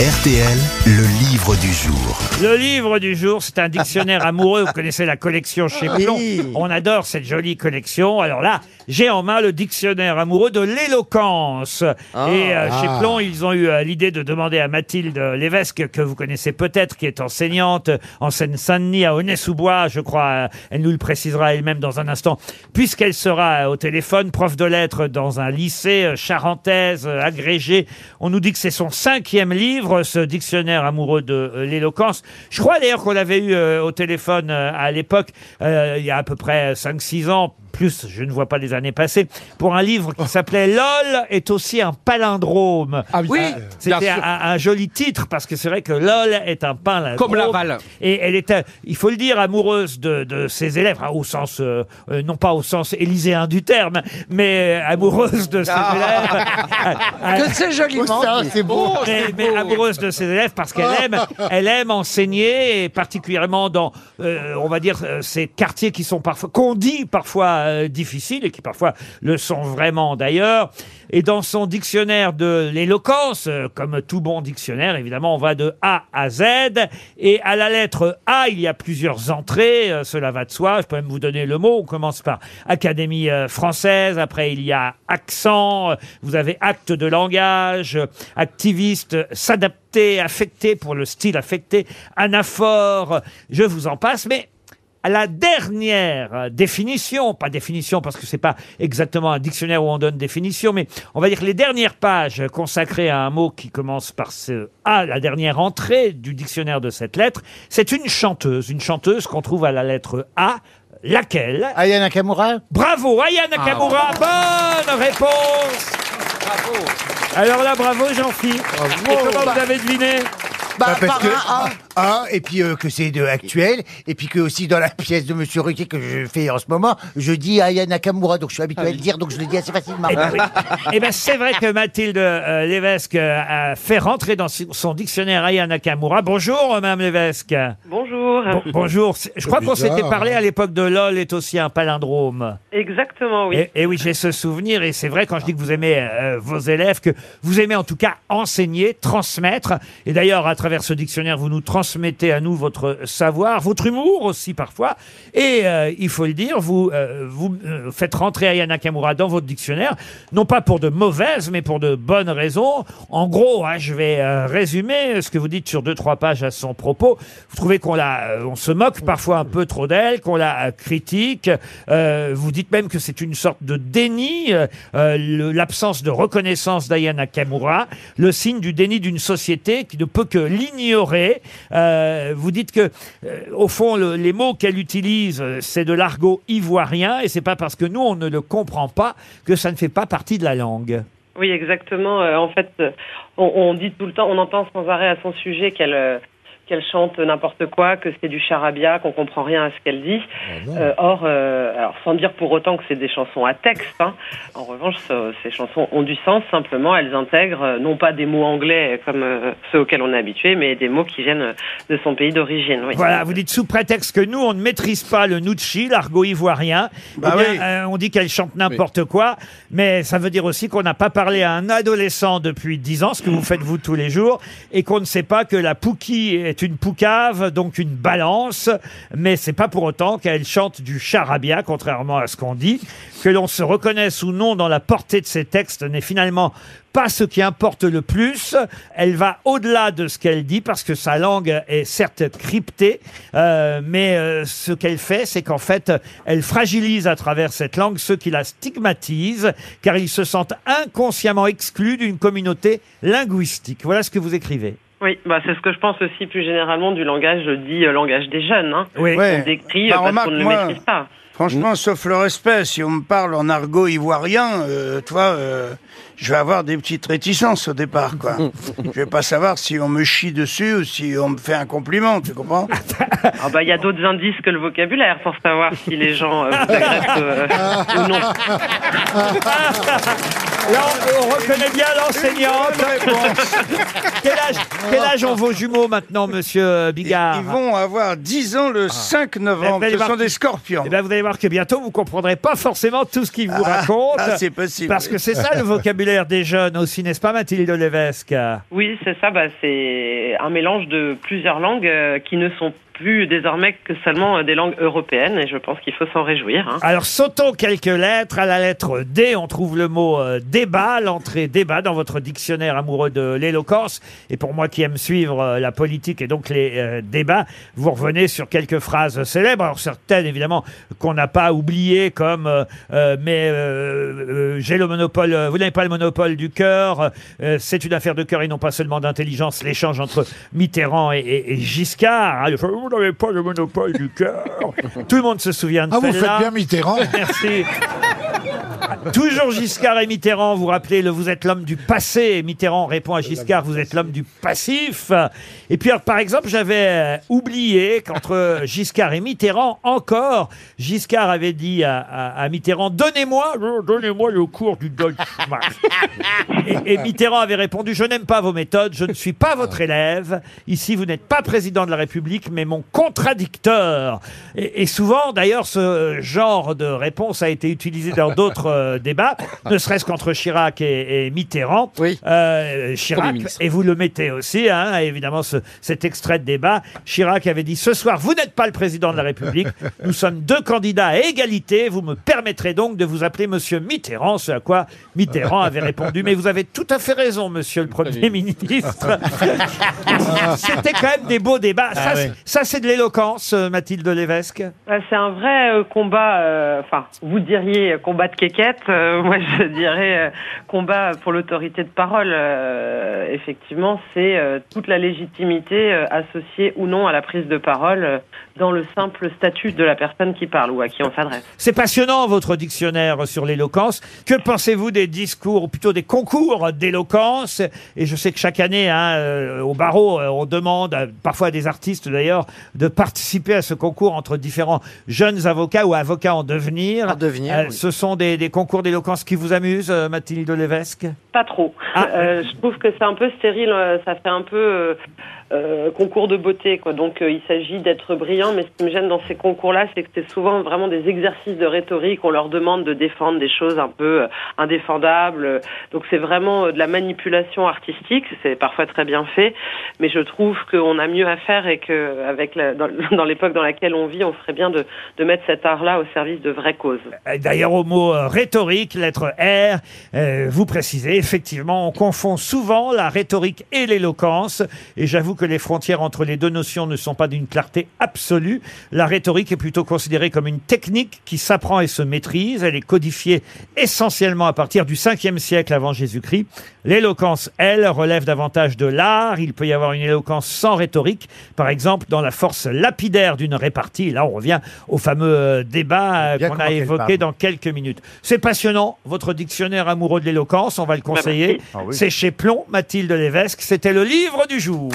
RTL, le livre du jour. Le livre du jour, c'est un dictionnaire amoureux. Vous connaissez la collection chez Plon. On adore cette jolie collection. Alors là, j'ai en main le dictionnaire amoureux de l'éloquence. Et euh, chez Plon, ils ont eu euh, l'idée de demander à Mathilde Lévesque, que vous connaissez peut-être, qui est enseignante en Seine-Saint-Denis, à Aulnay-sous-Bois, je crois. euh, Elle nous le précisera elle-même dans un instant. Puisqu'elle sera euh, au téléphone, prof de lettres dans un lycée euh, charentaise, euh, agrégé. On nous dit que c'est son cinquième livre, ce dictionnaire amoureux de euh, l'éloquence. Je crois d'ailleurs qu'on l'avait eu euh, au téléphone euh, à l'époque, euh, il y a à peu près 5-6 ans, plus je ne vois pas les années passées, pour un livre qui s'appelait LOL est aussi un palindrome. Oui, C'était un, un joli titre parce que c'est vrai que LOL est un palindrome. Comme Laval. Et elle était, il faut le dire, amoureuse de, de ses élèves, hein, au sens, euh, euh, non pas au sens élyséen du terme, mais euh, amoureuse de ses élèves. Que c'est joliment dit. c'est beau. mais, mais amoureuse de ses élèves parce qu'elle aime, elle aime enseigner et particulièrement dans, euh, on va dire, euh, ces quartiers qui sont parfois, qu'on dit parfois euh, difficiles et qui parfois le sont vraiment d'ailleurs. Et dans son dictionnaire de l'éloquence, euh, comme tout bon dictionnaire, évidemment, on va de A à Z. Et à la lettre A, il y a plusieurs entrées. euh, cela va de soi. Je peux même vous donner le mot. On commence par Académie française. Après, il y a accent. Vous avez acte de langage, activiste, s'adapter, affecté pour le style affecté, anaphore. Je vous en passe. Mais à la dernière définition, pas définition parce que c'est pas exactement un dictionnaire où on donne définition, mais on va dire les dernières pages consacrées à un mot qui commence par ce A, la dernière entrée du dictionnaire de cette lettre, c'est une chanteuse, une chanteuse qu'on trouve à la lettre A, laquelle? Aya Nakamura? Bravo, Aya Nakamura, bonne réponse. Alors là, bravo Jean-Philippe. Et comment vous avez deviné? bah, par parce que, un A. ah, et puis euh, que c'est de actuel, et puis que aussi dans la pièce de Monsieur Ruquier que je fais en ce moment, je dis Aya Nakamura, donc je suis habitué à le dire, donc je le dis assez facilement. Eh ben, oui. Eh ben, c'est vrai que Mathilde euh, Lévesque euh, a fait rentrer dans son dictionnaire Aya Nakamura. Bonjour, euh, Madame Lévesque. Bonjour. Bon- bonjour. C'est- Je crois qu'on s'était parlé à l'époque de LOL est aussi un palindrome. Exactement, oui. Et, et oui, j'ai ce souvenir, et c'est vrai quand je dis que vous aimez euh, vos élèves, que vous aimez en tout cas enseigner, transmettre. Et d'ailleurs, à travers ce dictionnaire, vous nous transmettez à nous votre savoir, votre humour aussi parfois. Et euh, il faut le dire, vous, euh, euh, faites rentrer Aya Nakamura dans votre dictionnaire, non pas pour de mauvaises, mais pour de bonnes raisons. En gros, hein, je vais résumer ce que vous dites sur deux, trois pages à son propos. Vous trouvez qu'on se moque parfois un peu trop d'elle, qu'on la critique. Vous dites même que c'est une sorte de déni, l'absence de reconnaissance d'Ayana Nakamura, le signe du déni d'une société qui ne peut que l'ignorer. Euh, vous dites que, euh, au fond, le- les mots qu'elle utilise, euh, c'est de l'argot ivoirien, et c'est pas parce que nous on ne le comprend pas que ça ne fait pas partie de la langue. Oui, exactement. En fait, on, dit tout le temps, on entend sans arrêt à son sujet qu'elle qu'elle chante n'importe quoi, que c'est du charabia, qu'on comprend rien à ce qu'elle dit. Euh, or, euh, alors sans dire pour autant que c'est des chansons à texte. hein. En revanche, ce- ces chansons ont du sens. Simplement, elles intègrent euh, non pas des mots anglais comme euh, ceux auxquels on est habitué, mais des mots qui viennent de son pays d'origine. Oui. Voilà, vous dites sous prétexte que nous, on ne maîtrise pas le Nucci, l'argot ivoirien. Bah eh bien, oui. euh, on dit qu'elle chante n'importe quoi, mais ça veut dire aussi qu'on n'a pas parlé à un adolescent depuis 10 ans, ce que vous faites vous tous les jours, et qu'on ne sait pas que la pouki est une poucave, donc une balance, mais c'est pas pour autant qu'elle chante du charabia, contrairement à ce qu'on dit. Que l'on se reconnaisse ou non dans la portée de ses textes n'est finalement pas ce qui importe le plus. Elle va au-delà de ce qu'elle dit parce que sa langue est certes cryptée, euh, mais euh, ce qu'elle fait, c'est qu'en fait, elle fragilise à travers cette langue ceux qui la stigmatisent, car ils se sentent inconsciemment exclus d'une communauté linguistique. Voilà ce que vous écrivez. Oui, bah c'est ce que je pense aussi plus généralement du langage dit euh, langage des jeunes. Hein. Oui. On décrit Bah, euh, parce remarque, qu'on ne le moi- maîtrise pas. Franchement, sauf le respect, si on me parle en argot ivoirien, euh, toi, euh, je vais avoir des petites réticences au départ, quoi. je vais pas savoir si on me chie dessus ou si on me fait un compliment, tu comprends? Ah bah il y a d'autres indices que le vocabulaire pour savoir si les gens euh, vous agressent euh, ou non. Là, on, on reconnaît bien l'enseignante. Quel âge, quel âge ont vos jumeaux maintenant, monsieur euh, Bigard Ils vont avoir 10 ans le 5 Eh, novembre. allez Ce voir sont des scorpions. Eh ben, vous allez voir que bientôt, vous comprendrez pas forcément tout ce qu'ils vous Ah, racontent. ah, c'est possible. Parce que c'est ça le vocabulaire des jeunes aussi, n'est-ce pas, Mathilde Levesque Oui, c'est ça. Bah, c'est un mélange de plusieurs langues euh, qui ne sont plus désormais que seulement euh, des langues européennes, et je pense qu'il faut s'en réjouir. hein. Alors, sautons quelques lettres. À la lettre D, on trouve le mot euh, débat, l'entrée débat dans votre dictionnaire amoureux de l'éloquence. Et pour moi qui aime suivre euh, la politique et donc les euh, débats, vous revenez sur quelques phrases célèbres. Alors, certaines, évidemment, qu'on n'a pas oubliées, comme euh, euh, Mais euh, euh, j'ai le monopole, euh, vous n'avez pas le monopole du cœur. euh, C'est une affaire de cœur et non pas seulement d'intelligence. L'échange entre Mitterrand et, et- et Giscard. hein, le- vous n'avez pas le monopole du cœur. Tout le monde se souvient de Ah, vous celle-là. faites bien Mitterrand Merci. Toujours Giscard et Mitterrand, vous rappelez, le, vous êtes l'homme du passé. Mitterrand répond à Giscard, vous êtes l'homme du passif. Et puis, par exemple, j'avais euh, oublié qu'entre Giscard et Mitterrand, encore, Giscard avait dit à, Mitterrand, donnez-moi, euh, donnez-moi le cours du Deutsche Mark. Et, Mitterrand avait répondu Je n'aime pas vos méthodes, je ne suis pas votre élève. Ici, vous n'êtes pas président de la République, mais mon contradicteur. Et, et souvent, d'ailleurs, ce genre de réponse a été utilisé dans d'autres euh, débats, ne serait-ce qu'entre Chirac et, et Mitterrand. Oui. Euh, Chirac, Premier ministre. et vous le mettez aussi, hein, évidemment, ce- cet extrait de débat. Chirac avait dit Ce soir, vous n'êtes pas le président de la République. Nous sommes deux candidats à égalité. Vous me permettrez donc de vous appeler Monsieur Mitterrand. Ce à quoi Mitterrand avait répondu Mais vous avez tout à fait raison, Monsieur le Premier ministre. C'était quand même des beaux débats. ça, c'est- ça, c'est de l'éloquence, euh, Mathilde Lévesque. Euh, C'est un vrai euh, combat, euh, enfin, vous diriez euh, combat de quéquette, euh, moi je dirais euh, combat pour l'autorité de parole. Euh, effectivement, c'est euh, toute la légitimité euh, associée ou non à la prise de parole euh, dans le simple statut de la personne qui parle ou à qui on s'adresse. C'est passionnant, votre dictionnaire sur l'éloquence. Que pensez-vous des discours, ou plutôt des concours d'éloquence? Et je sais que chaque année, hein, euh, au barreau, euh, on demande, euh, parfois à des artistes d'ailleurs, de participer à ce concours entre différents jeunes avocats ou avocats en devenir. En devenir, Euh, oui. Ce sont des, des concours d'éloquence qui vous amusent, euh, Mathilde Lévesque? Pas trop. Ah. Euh, je trouve que c'est un peu stérile, euh, ça fait un peu euh, concours de beauté, quoi. Donc euh, il s'agit d'être brillant, mais ce qui me gêne dans ces concours-là, c'est que c'est souvent vraiment des exercices de rhétorique. On leur demande de défendre des choses un peu euh, indéfendables. Donc c'est vraiment euh, de la manipulation artistique. C'est parfois très bien fait, mais je trouve qu'on a mieux à faire et que avec la, dans, l'époque dans laquelle on vit, on ferait bien de, de mettre cet art-là au service de vraies causes. D'ailleurs, au mot euh, rhétorique, lettre R, vous précisez, effectivement, on confond souvent la rhétorique et l'éloquence. Et j'avoue que les frontières entre les deux notions ne sont pas d'une clarté absolue. La rhétorique est plutôt considérée comme une technique qui s'apprend et se maîtrise. Elle est codifiée essentiellement à partir du 5e siècle avant Jésus-Christ. L'éloquence, elle, relève davantage de l'art. Il peut y avoir une éloquence sans rhétorique. Par exemple, dans la force lapidaire d'une répartie. Là, on revient au fameux euh, débat euh, Bien qu'on a comment qu'elle évoqué parle. dans quelques minutes. C'est passionnant, votre dictionnaire amoureux de l'éloquence, on va le conseiller. merci. C'est chez Plomb, Mathilde Lévesque. C'était le livre du jour.